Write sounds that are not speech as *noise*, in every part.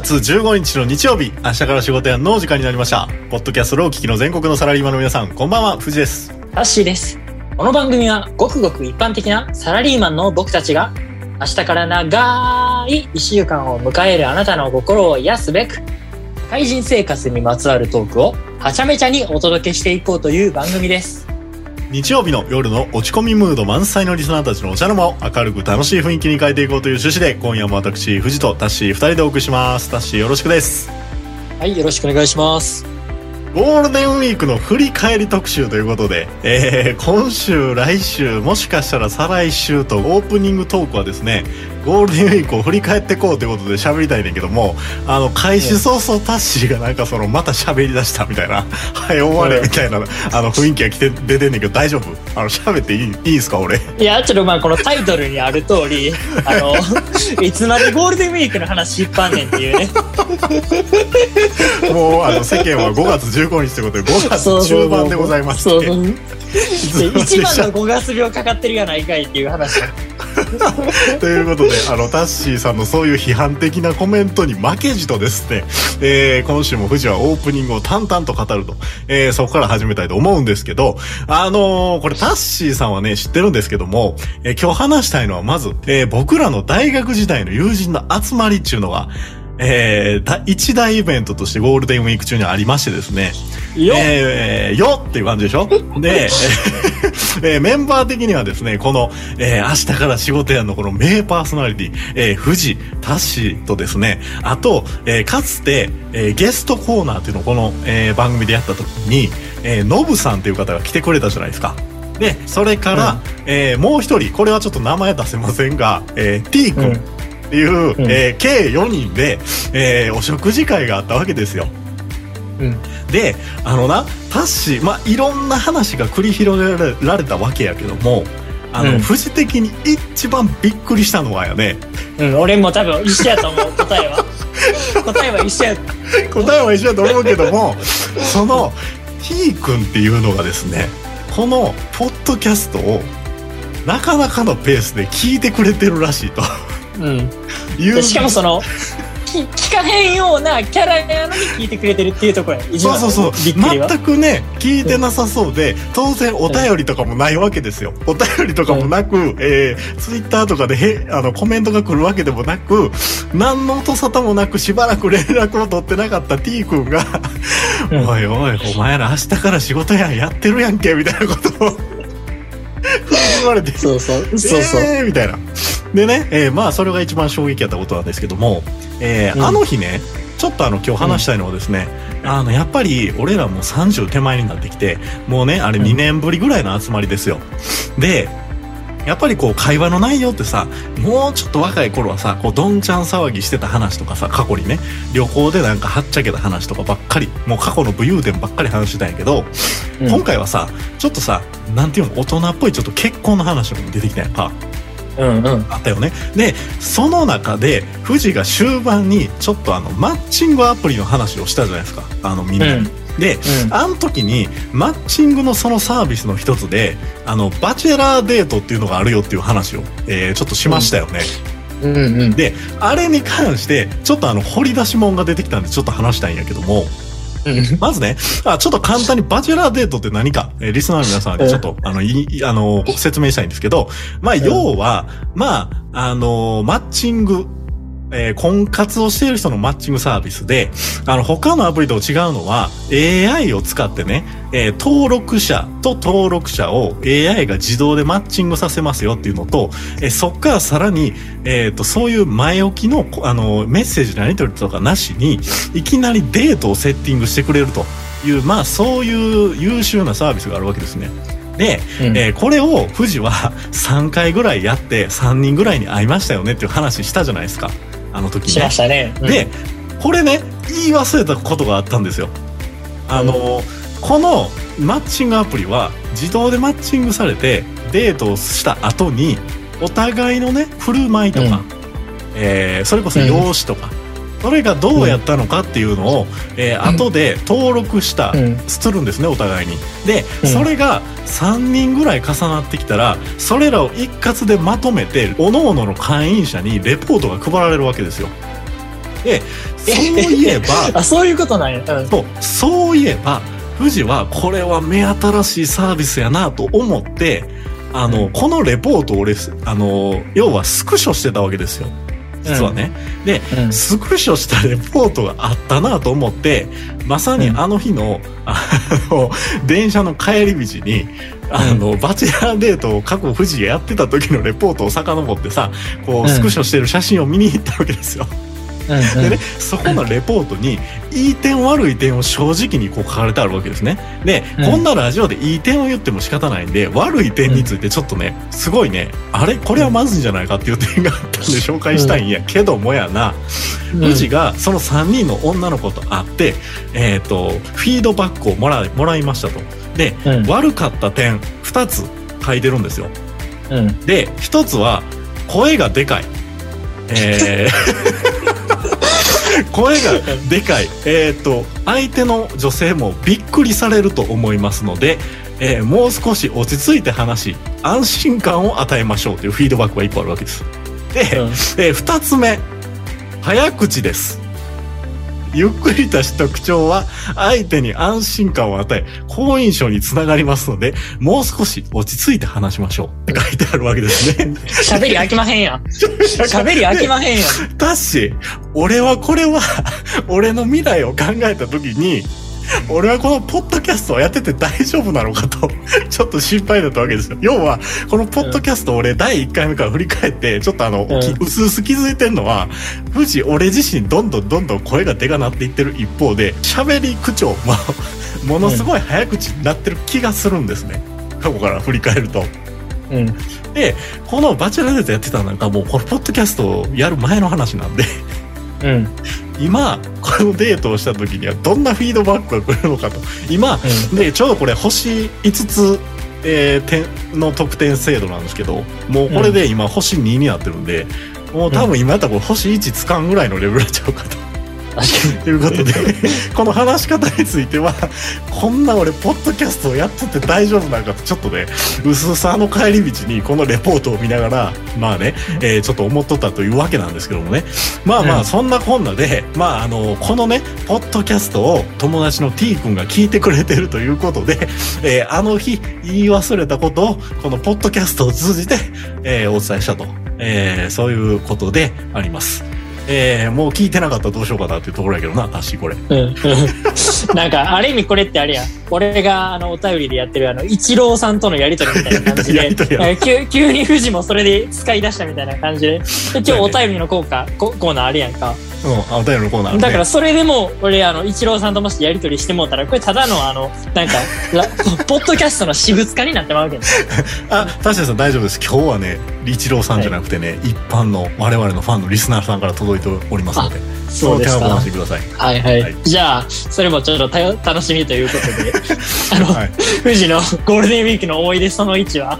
月15日の日曜日、明日から仕事やのお時間になりました。ポッドキャストロー聞きの全国のサラリーマンの皆さん、こんばんは、藤です。タッシーです。この番組はごくごく一般的なサラリーマンの僕たちが明日から長い一週間を迎えるあなたの心を癒すべく社会人生活にまつわるトークをはちゃめちゃにお届けしていこうという番組です。日曜日の夜の落ち込みムード満載のリスナーたちのお茶の間を明るく楽しい雰囲気に変えていこうという趣旨で、今夜も私、藤とタッシー二人でお送りします。タッシーよろしくです。はい、よろしくお願いします。ゴールデンウィークの振り返り特集ということで、えー、今週、来週、もしかしたら再来週とオープニングトークはですね、ゴールデンウィークを振り返っていこうということで喋りたいねんけども、あの、開始早々タッシーがなんかその、また喋り出したみたいな、*laughs* はい、終われみたいな、あの、雰囲気が来て、出てんねんけど大丈夫？あの、喋っていい、いいんすか俺？いや、ちょっとまあこのタイトルにある通り、あの、*laughs* いつまでゴールデンウィークの話引っ張んねんっていうね。*laughs* もう、あの、世間は5月15日ということで、5月中盤でございますそうってそうで一番の5月病かかってるやないかいっていう話。*laughs* ということで、あの、タッシーさんのそういう批判的なコメントに負けじとですね、えー、今週も富士はオープニングを淡々と語ると、えー、そこから始めたいと思うんですけど、あのーこれタッシーさんはね、知ってるんですけども、えー今日話したいのはまず、えー僕らの大学時代の友人の集まりっていうのが、えー、だ一大イベントとしてゴールデンウィーク中にありましてですね、よっ。えー、よっていう感じでしょ？*laughs* で、えーメンバー的にはですね、この、えー明日から仕事やのこの名パーソナリティ、えー、富士、タッシーとですね、あと、えーかつて、えーゲストコーナーっていうのをこの、えー番組でやった時に、えー、ノブさんっていう方が来てくれたじゃないですか。で、それから、えーもう一人、これはちょっと名前出せませんが、えー、T 君っていう、んえー計4人で、えーお食事会があったわけですよ。うん。であのなタッシーまあいろんな話が繰り広げられたわけやけどもあの、うんフジ的に一番びっくりしたのはやねうん、俺も多分一緒やと思う、答えは？*laughs* 答えは一緒や。答えは一緒だと思うけどもその T 君っていうのがですねこのポッドキャストをなかなかのペースで聞いてくれてるらしいとうん。しかもその、き聞かへんようなキャラやのに聞いてくれてるっていうところや。そうそうそう。全くね聞いてなさそうで当然お便りとかもないわけですよお便りとかもなく、えー、ツイッターとかでへあのコメントが来るわけでもなく何の音沙汰もなくしばらく連絡を取ってなかった T 君が「うんおいおいお前ら明日から仕事やんやってるやんけ」みたいなことを言われてそうそう。そうそう。えーみたいな。でね、えーまあそれが一番衝撃やったことなんですけども、えーうんあの日ね、ちょっとあの今日話したいのはですね、あのやっぱり俺らもう30手前になってきて、もうね、あれうん2年ぶりぐらいの集まりですよ。で、やっぱりこう会話の内容ってさ、もうちょっと若い頃はさ、こうどんちゃん騒ぎしてた話とかさ、過去にね、旅行でなんかはっちゃけた話とかばっかり、もう過去の武勇伝ばっかり話してたんやけど、うん今回はさ、ちょっとさ、なんていうの、大人っぽいちょっと結婚の話も出てきたやんか。うんうん。あったよね。で、その中で、富士が終盤に、ちょっとあの、マッチングアプリの話をしたじゃないですか。あの、みんなに。うんで、あの時に、マッチングのそのサービスの一つで、あの、バチェラーデートっていうのがあるよっていう話を、えーちょっとしましたよね。うんうん。で、あれに関して、ちょっとあの、掘り出し物が出てきたんで、ちょっと話したいんやけども、うん。まずね、あ、ちょっと簡単にバチェラーデートって何か、えーリスナーの皆さんにちょっと、あの、いい、あの、説明したいんですけど、まあ、要は、まあ、あの、マッチング、えー婚活をしている人のマッチングサービスで、あの、他のアプリと違うのは、AI を使ってね、えー登録者と登録者を AI が自動でマッチングさせますよっていうのと、えーそっからさらに、えっ、と、そういう前置きの、こあの、メッセージのやり取りとかなしに、いきなりデートをセッティングしてくれるという、まあ、そういう優秀なサービスがあるわけですね。で、うんえーこれを富士は3回ぐらいやって3人ぐらいに会いましたよねっていう話したじゃないですか。あの時しましたね。うんで、これね、言い忘れたことがあったんですよ。あの、このマッチングアプリは自動でマッチングされてデートをした後にお互いのね、振る舞いとか、うんえーそれこそ容姿とか、それがどうやったのかっていうのを、えー後で登録した、うん。するんですねお互いに。で、うん。それが3人ぐらい重なってきたらそれらを一括でまとめて各々の会員者にレポートが配られるわけですよ。で、そういえば、*laughs* あ、そういうことなんや。うん。そう、そういえば、富士はこれは目新しいサービスやなと思って、あの、うん。このレポートを俺、あの、要はスクショしてたわけですよ。実はね。で、うん。スクショしたレポートがあったなと思って、まさにあの日の、あの、電車の帰り道に、あの、バチェラーデートを過去富士がやってた時のレポートを遡ってさ、こうん。う、スクショしてる写真を見に行ったわけですよ。うんうんでね、そこのレポートに、いい点悪い点を正直にこう書かれてあるわけですね。で、うんこんなラジオでいい点を言っても仕方ないんで、悪い点についてちょっとね、すごいね、あれこれはまずいんじゃないかっていう点があったんで紹介したいんやけどもやな、うん富士がその3人の女の子と会って、えっ、と、フィードバックをもらい、もらいましたと。で、うん悪かった点2つ書いてるんですよ。うん。で、1つは、声がでかい。えー *laughs* 声がでかい。えっ、と、相手の女性もびっくりされると思いますので、えーもう少し落ち着いて話し、安心感を与えましょうというフィードバックが1個あるわけです。で、うんえー二つ目早口ですゆっくりとした口調は相手に安心感を与え好印象につながりますのでもう少し落ち着いて話しましょうって書いてあるわけですね喋り飽きまへんやん。喋り飽きまへんやん。*laughs* たし俺はこれは俺の未来を考えた時に俺はこのポッドキャストをやってて大丈夫なのかと *laughs* ちょっと心配だったわけですよ要はこのポッドキャストを俺第1回目から振り返ってちょっとあの、んきうすうす気づいてんのは富士俺自身どんどんどんどん声がでかなっていってる一方で喋り口調も *laughs* ものすごい早口になってる気がするんですね過去から振り返ると。うん。でこのバチェラーデートやってたのなんかもうこのポッドキャストをやる前の話なんでうん。今このデートをした時にはどんなフィードバックが来るのかと。今でちょうどこれ星5つ、えー点の得点制度なんですけどもうこれで今星2になってるんで、もう多分今やったらこれ星1つかんぐらいのレベルちゃうかと。と *laughs* いうことでこの話し方についてはこんな俺ポッドキャストをやってて大丈夫なのかとちょっとね薄さの帰り道にこのレポートを見ながらまあね、えーちょっと思っとったというわけなんですけどもね。まあまうん。あそんなこんなで、まああのこのねポッドキャストを友達の T 君が聞いてくれてるということで、えーあの日言い忘れたことをこのポッドキャストを通じて、えーお伝えしたと、えーそういうことであります。えーもう聞いてなかったらどうしようかなっていうところやけどな、確かこれ。に。うん。うんなんか、ある意味これってあれやん。俺が、あの、お便りでやってる、あの、一郎さんとのやりとりみたいな感じで *laughs* 急急に富士もそれで使い出したみたいな感じで、で今日お便りの効果、ココーナーあるやんか。うん、あ、お便りのコーナー、ね。だからそれでも、俺、あの、一郎さんともしやりとりしてもうたら、これただの、あの、なんか、ラ *laughs* ポッドキャストの私物化になってまうわけね。あ、確かにさん大丈夫です。今日はね、一郎さんじゃなくてね、一般の我々のファンのリスナーさんから届いておりますので、そうですか。してください。はいはい。はいじゃあ、それもちょっと楽しみということで、*laughs* あの、はい。富士のゴールデンウィークの思い出その1は、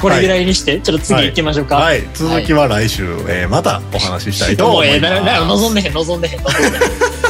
これぐらいにして、ちょっと次行きましょうか。はい。続きは来週、えーまたお話ししたいと思います。*laughs* な、な、望んでへん、望んでへん、望んでへん。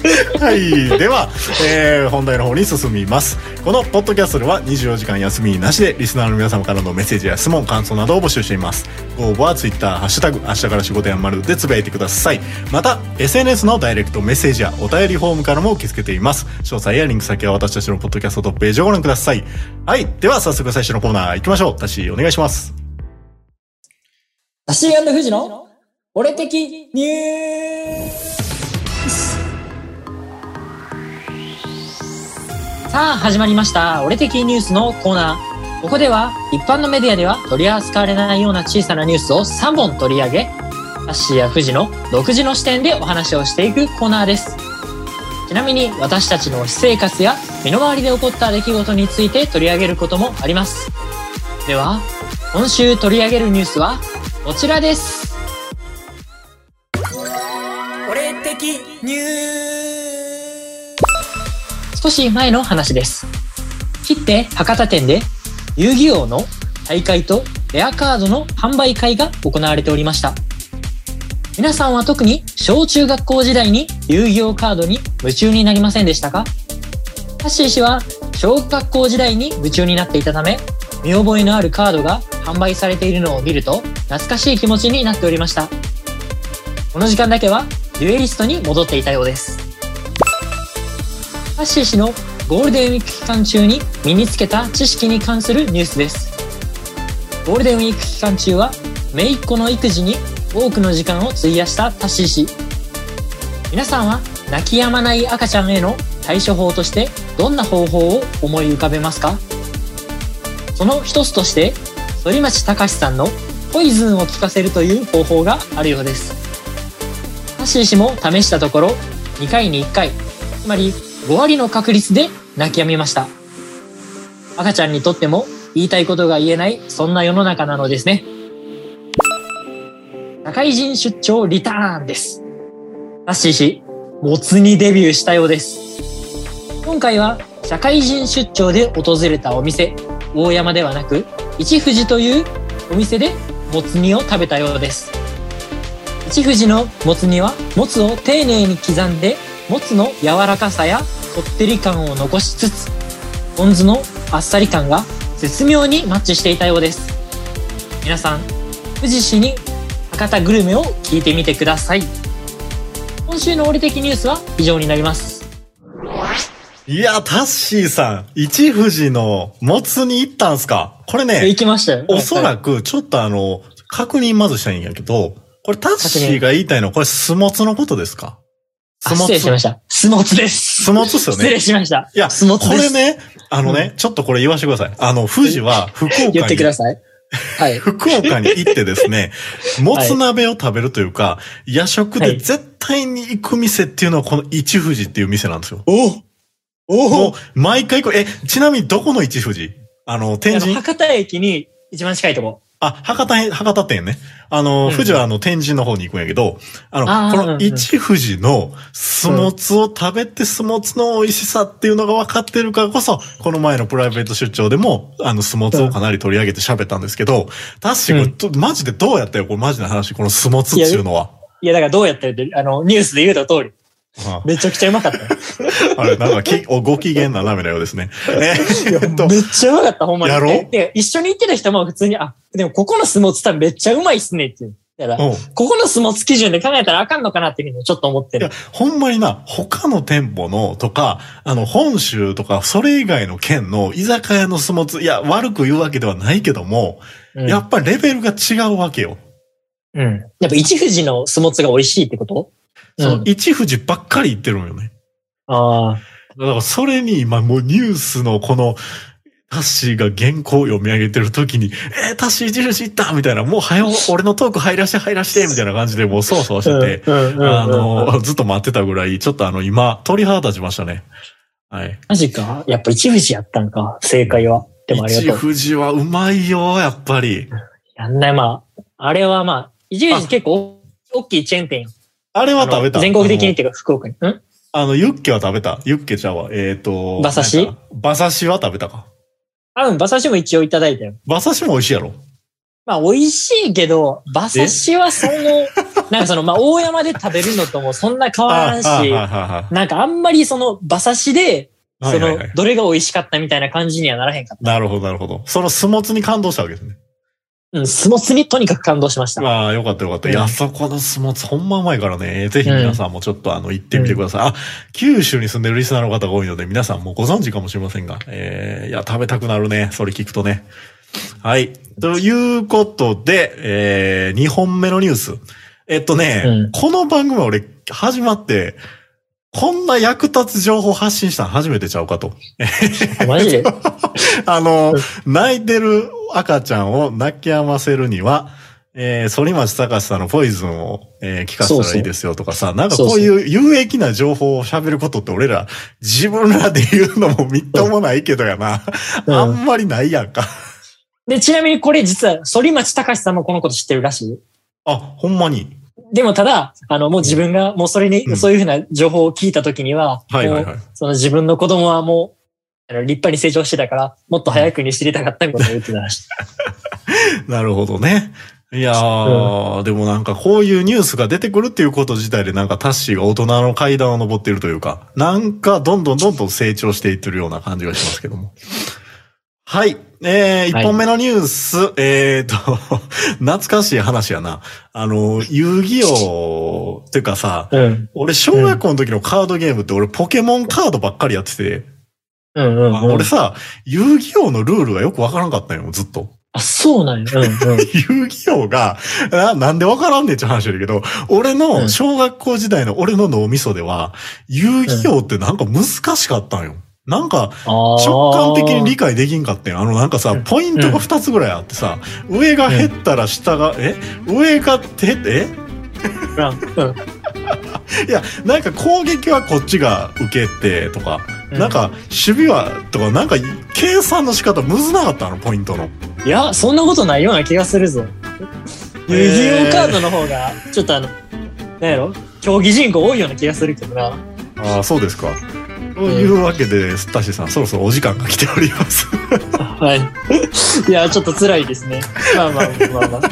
*laughs* はい。では、えー本題の方に進みます。このポッドキャストでは24時間休みなしでリスナーの皆様からのメッセージや質問、感想などを募集しています。ご応募は Twitter、ハッシュタグ、明日から仕事やまるでつぶやいてください。また、SNS のダイレクトメッセージやお便りフォームからも受け付けています。詳細やリンク先は私たちのポッドキャストトップページをご覧ください。はい。では、早速最初のコーナー行きましょう。たし、お願いします。タシー富士の、俺的ニューさあ、始まりました。俺的ニュースのコーナー。ここでは、一般のメディアでは取り扱われないような小さなニュースを3本取り上げ、タッシーや富士の独自の視点でお話をしていくコーナーです。ちなみに、私たちの私生活や身の回りで起こった出来事について取り上げることもあります。では、今週取り上げるニュースは、こちらです。俺的ニュース少し前の話です。切って博多店で遊戯王の大会とレアカードの販売会が行われておりました。皆さんは特に小中学校時代に遊戯王カードに夢中になりませんでしたか？タッシー氏は小学校時代に夢中になっていたため見覚えのあるカードが販売されているのを見ると懐かしい気持ちになっておりましたこの時間だけはデュエリストに戻っていたようです。ハッシー氏のゴールデンウィーク期間中に身につけた知識に関するニュースです。ゴールデンウィーク期間中は、姪っ子の育児に多くの時間を費やしたタッシー氏。皆さんは泣き止まない赤ちゃんへの対処法としてどんな方法を思い浮かべますか？その一つとして、反町隆史さんのポイズンを効かせるという方法があるようです。タッシー氏も試したところ、2回に1回、つまり5割の確率で泣き止みました。赤ちゃんにとっても言いたいことが言えない、そんな世の中なのですね。社会人出張リターンです。タッシー氏、もつにデビューしたようです。今回は社会人出張で訪れたお店、大山ではなく、一富士というお店でもつ煮を食べたようです。一富士のもつ煮は、もつを丁寧に刻んで、もつの柔らかさやこってり感を残しつつ、ポン酢のあっさり感が絶妙にマッチしていたようです。皆さん、富士市に博多グルメを聞いてみてください。今週の俺的ニュースは以上になります。いや、タッシーさん、一富士のもつに行ったんすか？これね行、きましたよ。おそはいらく、ちょっとあの、確認まずしたいんやけど、これタッシーが言いたいのは、これ、スモツのことですか？あ失礼しました。スモツです。スモツっすよ失礼ね。しました。いや、スモツです。これね、あのね、ちょっとこれ言わせてください。あの、富士は福岡に言ってください。はい。*laughs* 福岡に行ってですね、もつ鍋を食べるというか、夜食ではい絶対に行く店っていうのはこの一富士っていう店なんですよ。おおもう、毎回行く。え、ちなみにどこの一富士？あの、天神？博多駅に一番近いとこ。あ、博多へ、博多店ね。あの、うん富士はあの、天神の方に行くんやけど、あの、この一富士のスモツを食べてスモツの美味しさっていうのが分かってるからこそ、この前のプライベート出張でも、あの、スモツをかなり取り上げて喋ったんですけど、確かにこれ、とマジでどうやったよこれマジな話、このスモツっていうのは。いや、だからどうやったらって、あの、ニュースで言うた通り。あめちゃくちゃうまかった。あれ、なんかき、おご機嫌な鍋のようですね。えーっとめっちゃうまかった、ほんまに。やろえで、一緒に行ってた人も普通に、あ、でもここのスモーツ多分めっちゃうまいっすねって。だから、うんここのスモーツ基準で考えたらあかんのかなってちょっと思ってるいや。、ほんまにな、他の店舗のとか、あの、本州とか、それ以外の県の居酒屋のスモツ、いや、悪く言うわけではないけども、うんやっぱりレベルが違うわけよ。うん。やっぱ一富士のスモーツが美味しいってこと？うそのん。一富士ばっかり言ってるのよね。ああ。だからそれに今もうニュースのこの、タッシーが原稿を読み上げてる時に、えー、タッシー一富士行ったみたいな、もう早う俺のトーク入らして入らしてみたいな感じでもうそわそわしてて、あの、ずっと待ってたぐらい、ちょっとあの今、鳥肌立ちましたね。はい。マジか？やっぱ一富士やったんか。正解は。でもありが一とう。富士はうまいよ、やっぱり。やんない、まあ。あれはまあ、一富士結構大きいチェーン店あれは食べた。全国的にっていうか福岡に。ん？あの、ユッケは食べた。ユッケちゃうわ。えっ、と。馬刺し？馬刺しは食べたか？あ、うん、馬刺しも一応いただいたよ。馬刺しも美味しいやろ？まあ、美味しいけど、馬刺しはその、*laughs* なんかその、まあ、大山で食べるのともそんな変わらんし、なんかあんまりその馬刺しで。そのどれが美味しかったみたいな感じにはならへんかっなるほど、なるほど。そのスモツに感動したわけですね。た。うん、スモツにとにかく感動しました。ああ、よかったよかった。いや、うんそこのスモツほんまうまいからね。ぜひ皆さんもちょっとあの、行ってみてください。あ、九州に住んでるリスナーの方が多いので、皆さんもご存知かもしれませんが、えー、いや、食べたくなるね。それ聞くとね。はい。ということで、えー、2本目のニュース。えっとね、うんこの番組は俺、始まって、こんな役立つ情報発信したの初めてちゃうかと。*laughs* マジで？*laughs* あの、泣いてる赤ちゃんを泣き止ませるには、えー、反町隆史さんのポイズンを、えー聞かせたらいいですよとかさ、なんかこういう有益な情報を喋ることって俺ら、自分らで言うのもみっともないけどやな。うんあんまりないやんか。で、ちなみにこれ実は、反町隆史さんもこのこと知ってるらしい？あ、ほんまに。でもただ、あの、もう自分が、もうそれに、うんそういうふうな情報を聞いたときには、はいはいはい。その自分の子供はもう、あの立派に成長してたから、もっと早くに知りたかったみたいな言ってしい。*laughs* なるほどね。いやー、でもなんかこういうニュースが出てくるっていうこと自体でなんかタッシーが大人の階段を登っているというか、なんかどんどんどんどん成長していってるような感じがしますけども。はい。えー、はい一本目のニュース、えーと、*laughs* 懐かしい話やな。あの、遊戯王っていうかさ、うん。俺小学校の時のカードゲームって俺ポケモンカードばっかりやってて、うんうん、あうん。俺さ、遊戯王のルールがよくわからんかったんよ、ずっと。あ、そうなんや。うんうん。*laughs* 遊戯王が、ななんでわからんねんって話やけど、俺うのん小学校時代の俺の脳みそでは、遊戯王ってなんか難しかったんよ。なんか、直感的に理解できんかったんよ。あのなんかさうん、ポイントが2つぐらいあってさ、上が減ったら下が、え？上が減って。えいや、なんか攻撃はこっちが受けてとか、うんなんか守備はとか、なんか計算の仕方むずなかったの、ポイントの。いや、そんなことないような気がするぞ。遊戯王カードの方が、ちょっとあの、なんやろ？競技人口多いような気がするけどな。ああ、そうですか。というわけで、スッタシさん、そろそろお時間が来ております。はい。いや、ちょっと辛いですね。まあまあまあまあ。*laughs*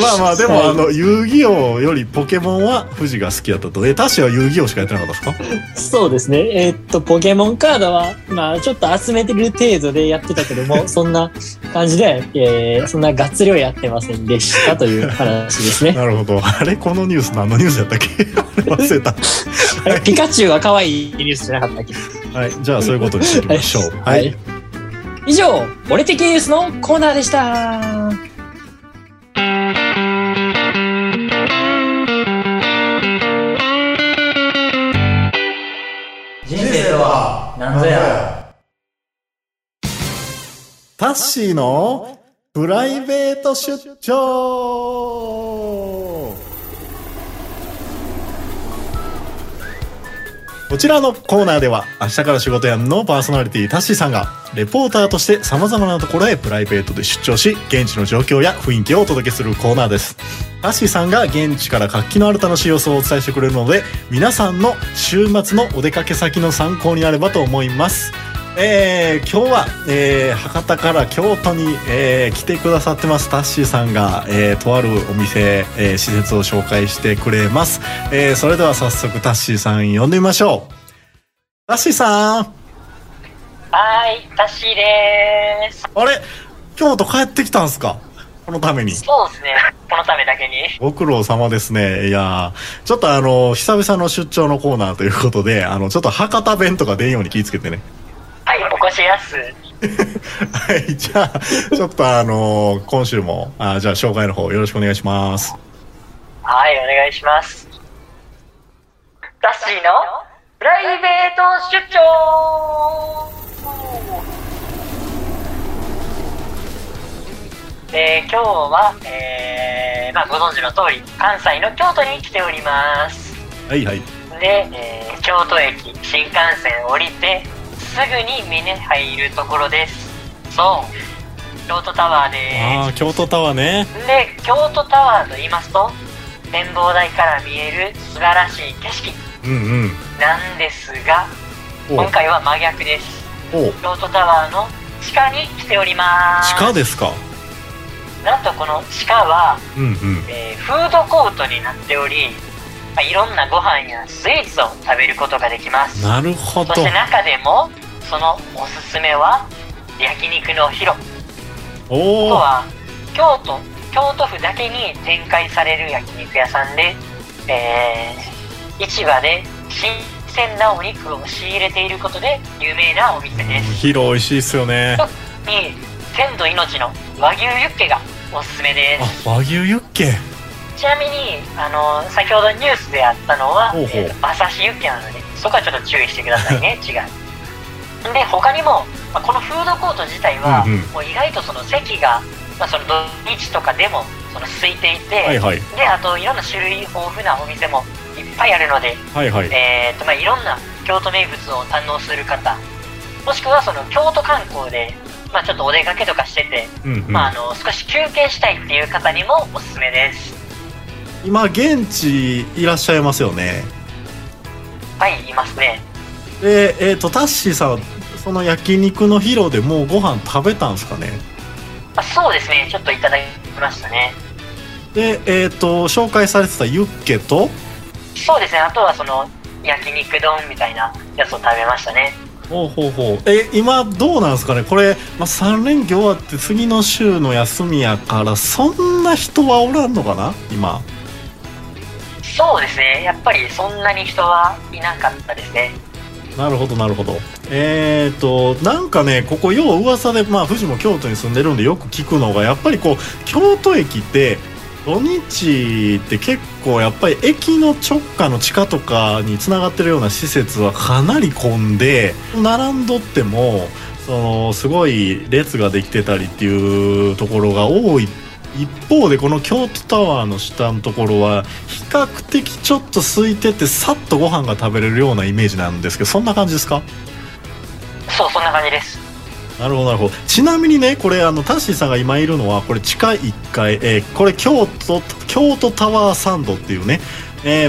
まあまあ、でも、はいあの、遊戯王よりポケモンは富士が好きだったと。え、タシは遊戯王しかやってなかったですか？そうですね。えーっと、ポケモンカードは、まあ、ちょっと集めてる程度でやってたけども、*laughs* そんな感じで、えー、そんながっつりはやってませんでしたという話ですね。*laughs* なるほど。あれこのニュース何のニュースやったっけ？忘れた。*laughs* ピカチュウが可愛いニュースじゃなかったっけ？はい。じゃあ、そういうことにしていきましょう。は。はいい。以上、俺的ニュースのコーナーでした。人生は何ぞや？タッシーのプライベート出張こちらのコーナーでは明日から仕事やんのパーソナリティタッシーさんがレポーターとして様々なところへプライベートで出張し現地の状況や雰囲気をお届けするコーナーです。タッシーさんが現地から活気のある楽しい様子をお伝えしてくれるので皆さんの週末のお出かけ先の参考になればと思います。えー今日は、えー博多から京都に、えー来てくださってますタッシーさんが、えーとあるお店、えー施設を紹介してくれます、えーそれでは早速タッシーさん呼んでみましょうタッシーさんはい、タッシーでーす。あれ？京都帰ってきたんすか？このためにそうですね。このためだけに。ご苦労様ですね。いやーちょっとあの、久々の出張のコーナーということで、あの、ちょっと博多弁とか出んように気ぃつけてね。はい、お越しやす。はい、じゃあ、ちょっとあの今週も、あじゃあ紹介の方よろしくお願いします。はい、お願いします。タッシーのプライベート出張えー、今日は、えー、まあご存知の通り、関西の京都に来ております。はいはい。で、えー京都駅、新幹線降りて、すぐに目に入るところです。そう、京都タワーです。ああ、京都タワーね。で京都タワーと言いますと展望台から見える素晴らしい景色うんうん。なんですがお今回は真逆ですお京都タワーの地下に来ております地下ですか？なんとこの地下は、うんうん。えーフードコートになっており、まあ、いろんなご飯やスイーツを食べることができますなるほどそし。て中でもそのおすすめは焼肉の広こおお。こは京都京都府だけに展開される焼肉屋さんで、えー市場で新鮮なお肉を仕入れていることで有名なお店です広美味しいっすよね。に鮮度命の和牛ユッケがおすすめですあ、和牛ユッケ。ちなみにあの先ほどニュースであったのはほうほうえー馬刺しユッケなのでそこはちょっと注意してくださいね *laughs* 違うで他にも、まあ、このフードコート自体は、うんうんもう意外とその席が、まあ、その土日とかでもその空いていて、はいはい。であといろんな種類豊富なお店もいっぱいあるので、はいはい。えーとまあ、いろんな京都名物を堪能する方もしくはその京都観光で、まあ、ちょっとお出かけとかしてて、うんうん。まあ、あの少し休憩したいっていう方にもおすすめです今、現地いらっしゃいますよね？はいいますね。で、えっ、と、タッシーさん、その焼肉のヒロでもうご飯食べたんすかね？あそうですね。ちょっといただきましたね。で、えっ、と、紹介されてたユッケと、そうですね。あとはその焼肉丼みたいなやつを食べましたね。ほうほうほう。え今どうなんですかね？これ、まあ、3連休終わって次の週の休みやからそんな人はおらんのかな？今そうですね。やっぱりそんなに人はいなかったですね。なるほどなるほど。えっ、ー、となんかねここ要は噂でまあ富士も京都に住んでるんでよく聞くのがやっぱりこう京都駅って土日って結構やっぱり駅の直下の地下とかにつながってるような施設はかなり混んで並んどってもそのすごい列ができてたりっていうところが多いって一方でこの京都タワーの下のところは比較的ちょっと空いててさっとご飯が食べれるようなイメージなんですけどそんな感じですか？そうそんな感じです。なるほどなるほど。ちなみにねこれあのタッシーさんが今いるのはこれ地下1階、えー、これ京都京都タワーサンドっていうね。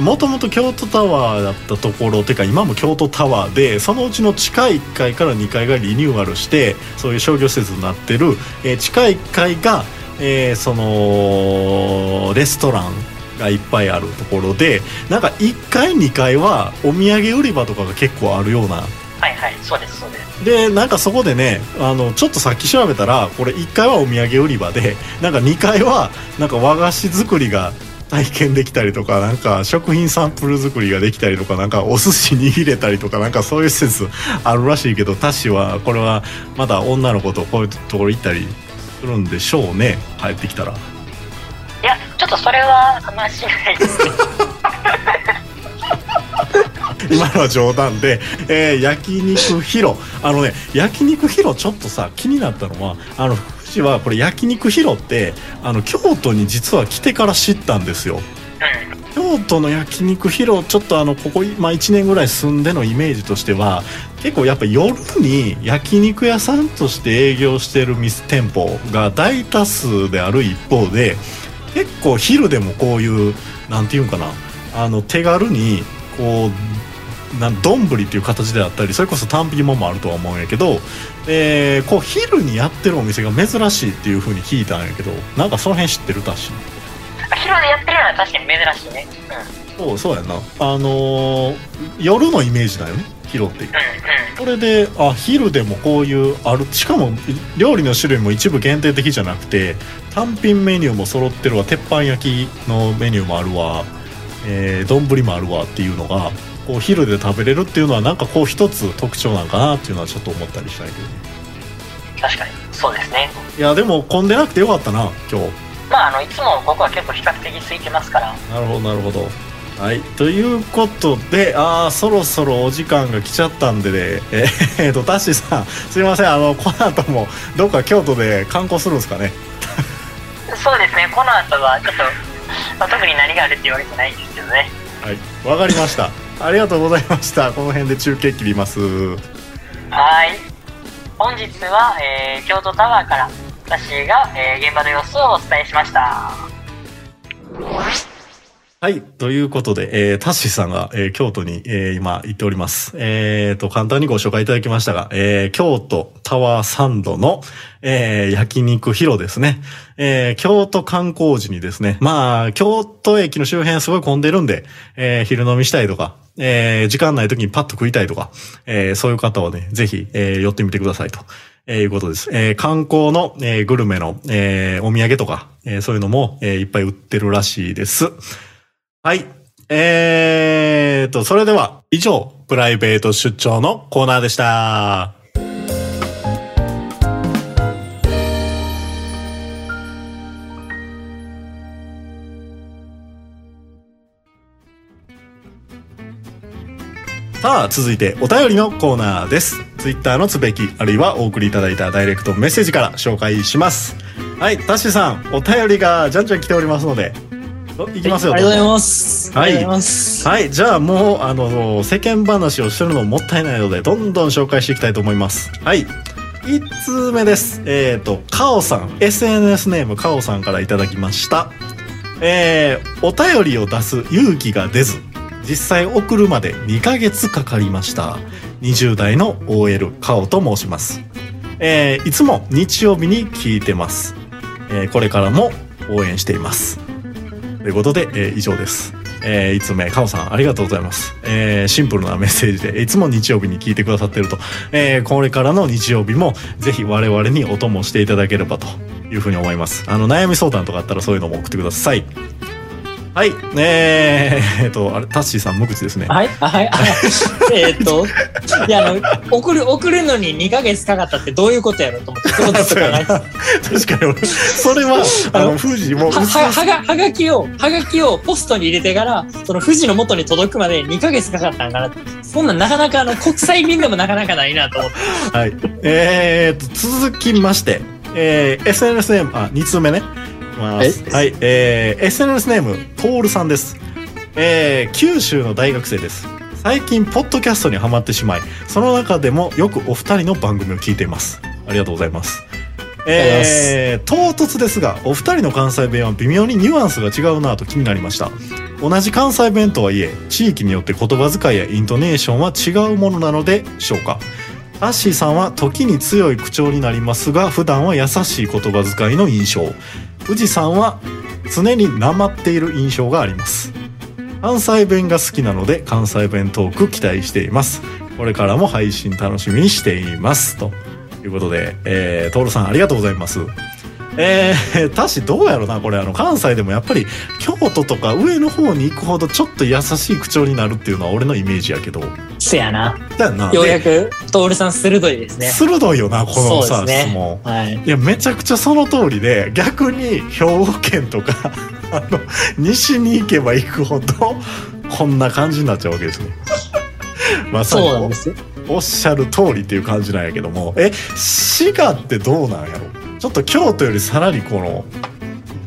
もともと京都タワーだったところてか今も京都タワーでそのうちの地下1階から2階がリニューアルしてそういう商業施設になってる、えー、地下1階がえー、そのレストランがいっぱいあるところでなんか1階2階はお土産売り場とかが結構あるような。はいはいそうですそうです。でなんかそこでねあのちょっとさっき調べたらこれ1階はお土産売り場でなんか2階はなんか和菓子作りが体験できたりとかなんか食品サンプル作りができたりとかなんかお寿司握れたりとかなんかそういう施設あるらしいけどタッシはこれはまだ女の子とこういうところ行ったりするんでしょうね。帰ってきたら。いやちょっとそれは話しない。で *laughs* す今のは冗談で、えー、焼肉ヒロあのね焼肉ヒロちょっとさ気になったのはあの富士はこれ焼肉ヒロってあの京都に実は来てから知ったんですよ、うん京都の焼肉ヒロちょっとあのここ、まあ、1年ぐらい住んでのイメージとしては結構やっぱ夜に焼肉屋さんとして営業してる店舗が大多数である一方で結構昼でもこういう何て言うんかなあの手軽にこう丼っていう形であったりそれこそ単品ももあるとは思うんやけど、えー、こう昼にやってるお店が珍しいっていう風に聞いたんやけどなんかその辺知ってるたし。昼でやってるのは確かに珍しいね。うん。そうそうやな。あのー、夜のイメージだよね昼って。いう、うんうん、これであ昼でもこういうあるしかも料理の種類も一部限定的じゃなくて単品メニューも揃ってるわ。鉄板焼きのメニューもあるわ。えー、丼もあるわっていうのがこう昼で食べれるっていうのはなんかこう一つ特徴なんかなっていうのはちょっと思ったりしたいけど。確かに。そうですね。いやでも混んでなくてよかったな今日まあ、あのいつも僕は結構比較的空いてますから。なるほどなるほど。はい。ということでああそろそろお時間が来ちゃったんでね。えー、っとタッシーさんすいません。あのこの後もどっか京都で観光するんですかね？そうですね。この後はちょっと、まあ、特に何があるって言われてないんですけどね。はい。わかりました。ありがとうございました。この辺で中継切ります。はい。本日は、えー、京都タワーから私が、えー、現場の様子をお伝えしました。はい。ということで、えー、タッシーさんが、えー、京都に、えー、今行っております。えー、と、簡単にご紹介いただきましたが、えー、京都タワーサンドの、えー、焼肉広ですね。えー、京都観光時にですね、まあ、京都駅の周辺すごい混んでるんで、えー、昼飲みしたいとか、えー、時間ない時にパッと食いたいとか、えー、そういう方はね、ぜひ、えー、寄ってみてくださいと。えー、いうことです。えー、観光の、えー、グルメの、えー、お土産とか、えー、そういうのも、えー、いっぱい売ってるらしいです。はい。えーと、それでは、以上、プライベート出張のコーナーでした。さあ、続いてお便りのコーナーです。ツイッターのつべき、あるいはお送りいただいたダイレクトメッセージから紹介します。はい、タッシーさん、お便りがじゃんじゃん来ておりますので、いきますよ。ありがとうございます。はい。はい、じゃあもう、あの、世間話をしてるのもったいないので、どんどん紹介していきたいと思います。はい。1通目です。えっ、ー、と、カオさん、SNS ネームカオさんからいただきました。えー、お便りを出す勇気が出ず、実際送るまで2ヶ月かかりました20代の OL カオと申します、えー、いつも日曜日に聞いてます、えー、これからも応援していますということで、えー、以上ですえー、いつ目、かおさん、ありがとうございます。えー、シンプルなメッセージで、いつも日曜日に聞いてくださってると、えー、これからの日曜日も、ぜひ我々にお供していただければというふうに思います。あの、悩み相談とかあったらそういうのも送ってください。はい。えー、えっと、あれ、タッシーさん無口ですね。はい、あはい、はい。えーっと、*laughs* いや、あの、送る、送るのに2ヶ月かかったってどういうことやろうと思って、そういうこととか確かに俺、それは、あの、富士も、は、はが、はがきを、はがきをポストに入れてから、その富士の元に届くまで2ヶ月かかったんかな。そんなんなかなかあの、国際便でもなかなかないなと思って。はい。えー、と、続きまして、えー、SNS ネーム、あ、2通目ね。はい。えー、SNS ネーム、トールさんです。えー、九州の大学生です。最近、ポッドキャストにハマってしまい、その中でもよくお二人の番組を聞いています。ありがとうございます。えー、唐突ですが、お二人の関西弁は微妙にニュアンスが違うなと気になりました。同じ関西弁とはいえ、地域によって言葉遣いやイントネーションは違うものなのでしょうか。アッシーさんは時に強い口調になりますが普段は優しい言葉遣いの印象宇治さんは常になまっている印象があります。関西弁が好きなので関西弁トーク期待しています。これからも配信楽しみにしています。ということで、えー、トールさんありがとうございます。えー、たしどうやろなこれあの関西でもやっぱり京都とか上の方に行くほどちょっと優しい口調になるっていうのは俺のイメージやけどせやな。だよなようやく、トールさん鋭いですね。鋭いよなこのさ、ね質問。はい。いやめちゃくちゃその通りで逆に兵庫県とかあの西に行けば行くほどこんな感じになっちゃうわけですね。まさにそうなんですよ。おっしゃる通りっていう感じなんやけどもえ滋賀ってどうなんやろ？ちょっと京都よりさらにこの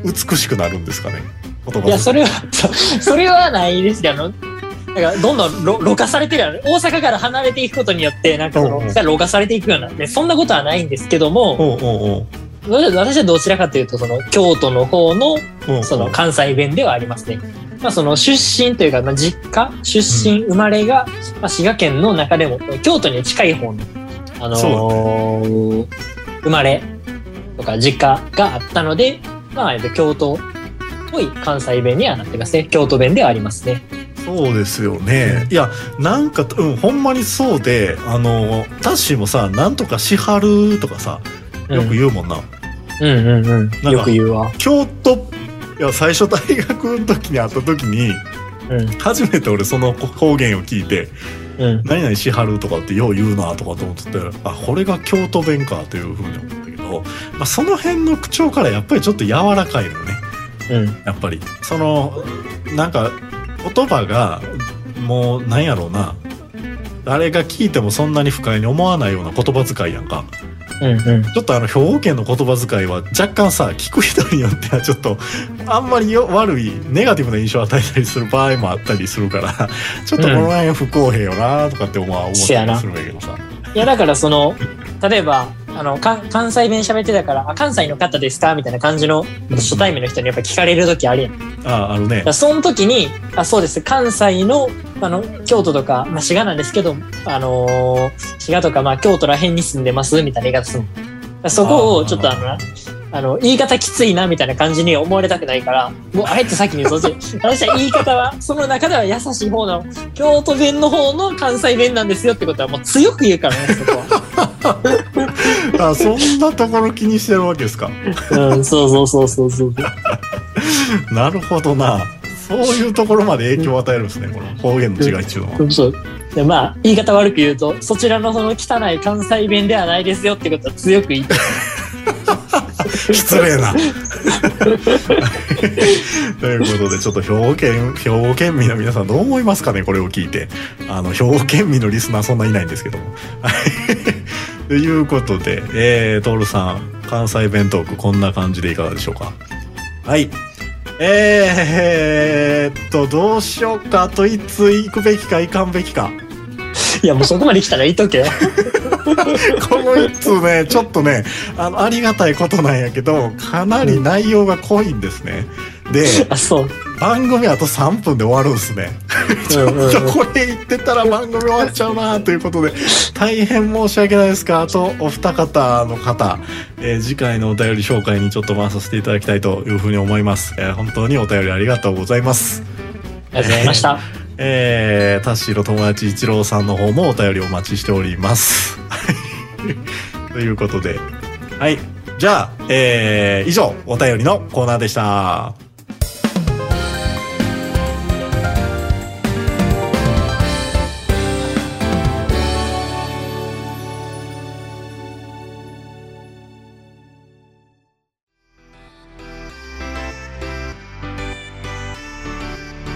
美しくなるんですかね？言葉いや、それは、そそれはないですけど、あの、だからどんどんろろ過されてるやろ大阪から離れていくことによって、なんかその、ろ過されていくような、で、そんなことはないんですけども、私私はどちらかというと、その、京都の方の、その、関西弁ではありますね。まあ、その、出身というか、まあ、実家、出身、生まれが、まあ、滋賀県の中でも、京都に近い方の、あのー生まれとか実家があったので、まあ、えっと京都っぽい関西弁にはなってますね。京都弁ではありますね。そうですよね。いや、なんか、うん、ほんまにそうで、あの、タッシーもさ、なんとかしはるとかさ、よく言うもんな。うんうんうん。かよく言うわ。京都、いや、最初大学の時に会った時に、うん初めて俺その方言を聞いて、うん。何々しはるとかってよう言うなとかと思ってて、あ、これが京都弁かというふうにど、まあ、その辺の口調からやっぱりちょっと柔らかいのよね。うん。やっぱり。その、なんか、言葉が、もう、なんやろうな。誰が聞いてもそんなに不快に思わないような言葉遣いやんか。うんうん。ちょっとあの、兵庫県の言葉遣いは若干さ、聞く人によってはちょっと、あんまりよ悪い、ネガティブな印象を与えたりする場合もあったりするから、ちょっとこの辺不公平よなとかって思う思ったりするんやけどさ。いや、だからその、例えば、あの、か関西弁喋ってたから、あ、関西の方ですかみたいな感じの初対面の人にやっぱ聞かれる時あるやん。ああ、あるね。らその時に、あ、そうです。関西の、あの、京都とか、まあ、滋賀なんですけど、あのー滋賀とか、まあ、京都ら辺に住んでますみたいな言い方するの。そこを、ちょっとあの、あの、言い方きついなみたいな感じに思われたくないから、もうあえて先にそっち、*laughs* 私は言い方は、その中では優しい方の、京都弁の方の関西弁なんですよってことはもう強く言うからね、そこは。*laughs* あ、そんなところ気にしてるわけですか？うん、そうそうそうそうそう。*laughs* なるほどな。そういうところまで影響を与えるんですね、この方言の違いっていうのは。そう。でまあ、言い方悪く言うと、そちらのその汚い関西弁ではないですよってことは強く言って。*laughs* 失礼な。*laughs* ということで、ちょっと兵庫県、兵庫県民の皆さんどう思いますかね、これを聞いて。あの、兵庫県民のリスナーそんないないんですけども。は *laughs* いということで、えー、トールさん、関西弁トークこんな感じでいかがでしょうか？はい。えーっと、どうしようかといつ行くべきか行かんべきか。いや、もうそこまで来たら言っとけよ。この一通ね、ちょっとね、あの、ありがたいことなんやけど、かなり内容が濃いんですね。で、あ、そう。番組あと3分で終わるんですね。ちょっとこれ言ってたら番組終わっちゃうなということで、大変申し訳ないですが、あとお二方の方、えー次回のお便り紹介にちょっと回させていただきたいというふうに思います。えー本当にお便りありがとうございます。ありがとうございました。えー、タッシーの友達一郎さんの方もお便りお待ちしております。*laughs* ということで、はい。じゃあ、えー、以上、お便りのコーナーでした。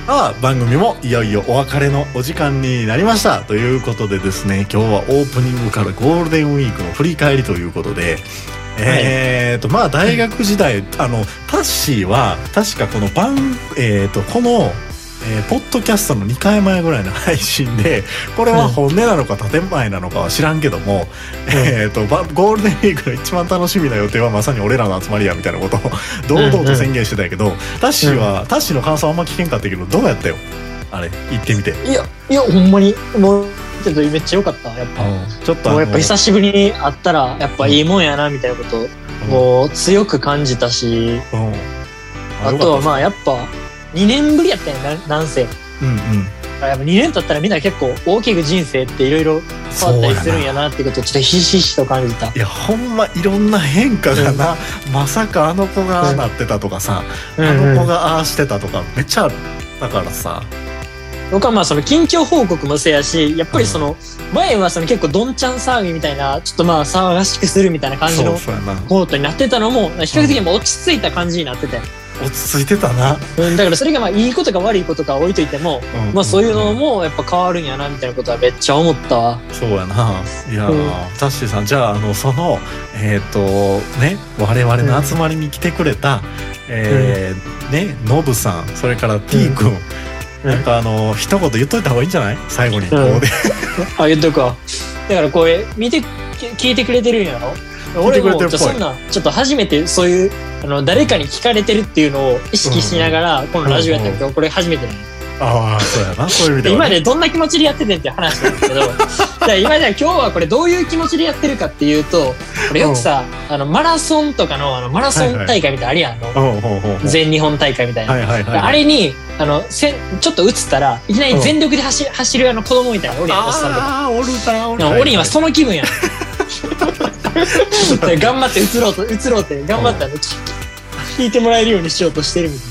さあ番組もいよいよお別れのお時間になりましたということでですね今日はオープニングからゴールデンウィークの振り返りということで、えーとまあ大学時代あのタッシーは確かこの番えーとこの、えーポッドキャストの2回前ぐらいの配信でこれは本音なのか建前なのかは知らんけども、えーとばゴールデンウィークの一番楽しみな予定はまさに俺らの集まりやみたいなことを堂々と宣言してたんやけど、タッシーは、タッシーの感想あんま聞けんかったけどどうやったよ？あれ行ってみて。いや、いや、ほんまに、もう、ちょっとめっちゃ良かった。やっぱ。ちょっともうやっぱ久しぶりに会ったら、やっぱいいもんやな、みたいなことを、もう強く感じたし、うん、あとはまあやっぱ、2年ぶりやったんやな、なんせ。うんうんやっぱ2年経ったらみんな結構大きく人生っていろいろ変わったりするんやなってことをちょっとひしひしと感じた。いやほんまいろんな変化がな、まさかあの子がああなってたとかさ、うんあの子うん、がああしてたとかめっちゃあるだからさ僕はまあその近況報告もせやし、やっぱりその前はその結構どんちゃん騒ぎみたいな、ちょっとまあ騒がしくするみたいな感じのコートになってたのも、比較的も落ち着いた感じになってて。落ち着いてたな、うん、だからそれがまあいいことか悪いことか置いといても、うん。まあそういうのもやっぱ変わるんやなみたいなことはめっちゃ思った。わ。そうやな。いやー、うん。タッシーさんじゃああのそのえっ、とね我々の集まりに来てくれた、えーねノブさんそれから T 君、うん。なんかあの一言言っといた方がいいんじゃない？最後に、ん。ここで。*laughs* あ、言っとくわ。だからこれ見て、き聞いてくれてるんやろ？俺もそんなちょっと初めてそういうあの誰かに聞かれてるっていうのを意識しながら、このラジオやったけど、これ初めてなのああそうやな。そういう意味では、ね、で今までどんな気持ちでやっててんっていう話なんですけど *laughs* じゃあ今じゃあ今日はこれどういう気持ちでやってるかっていうとこれよくさ、あのマラソンとかのあのマラソン大会みたいなのあるやん、あのうんうんうんうん。全日本大会みたいな、はいはいはいあれにあのせんちょっと映ったらいきなり全力で走,、走るあの子供みたいなのおるやんおっさんとか。ああおるなおる。なでもオリンはその気分やん。で *laughs* 頑張って映ろうと映ろうって頑張ってあの聞いてもらえるようにしようとしてるみたい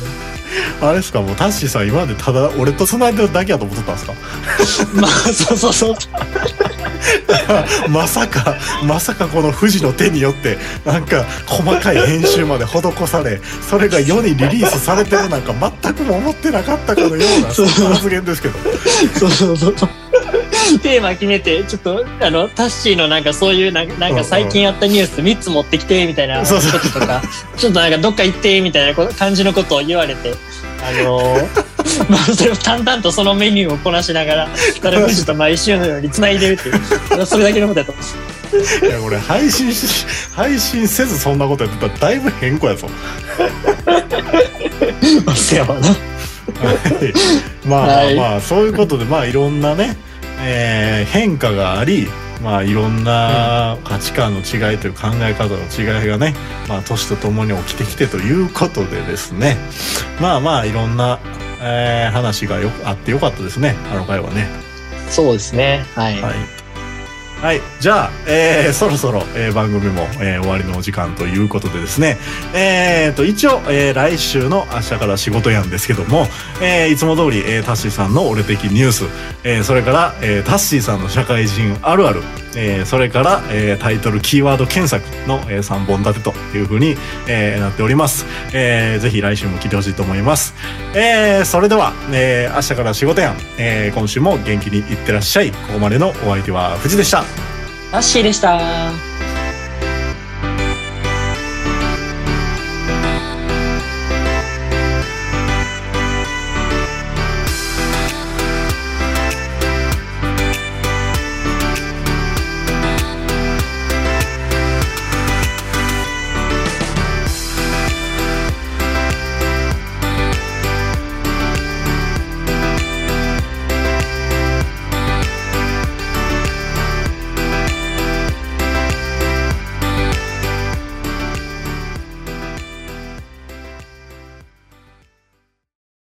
あれですかもうタッシーさん今までただ俺と繋いでるだけやと思ってたんですか？な *laughs* まあそうそうそう。*laughs* まさかまさかこの富士の手によってなんか細かい編集まで施されそれが世にリリースされてるなんか全くも思ってなかったかのような発言ですけど。そうそうそうそう *laughs* テーマ決めてちょっとあのタッシーのなんかそういうなんかなんか最近あったニュース3つ持ってきてみたいなことそうそう。とか *laughs* ちょっとなんかどっか行ってみたいなこ感じのことを言われて。あのー。*laughs* まあそれを淡々とそのメニューをこなしながらただ富士と毎週のように繋いでるっていう。それだけのことやと。思ういやこれ配信し配信せずそんなことやってたらだいぶ変更やぞ。まあせやわな。はい。まあまあはい。まあそういうことでまあいろんなね、えー変化がありまあいろんな価値観の違いという考え方の違いがねまあ年とともに起きてきてということでですね。まあまあいろんな、えー話がよあってよかったですね。あの回はね。そうですね。はい、はい。はい。じゃあ、えーそろそろ、えー番組も、えー終わりのお時間ということでですね。えーと、一応、えー来週の明日から仕事やんですけども、えーいつも通り、えータッシーさんの俺的ニュース、えーそれから、えータッシーさんの社会人あるある、えーそれから、えータイトルキーワード検索の、え3本立てというふうに、えーなっております。えーぜひ来週も聞いてほしいと思います。えーそれでは、えー明日から仕事やん、えー今週も元気にいってらっしゃい。ここまでのお相手は藤でした。タッシーでした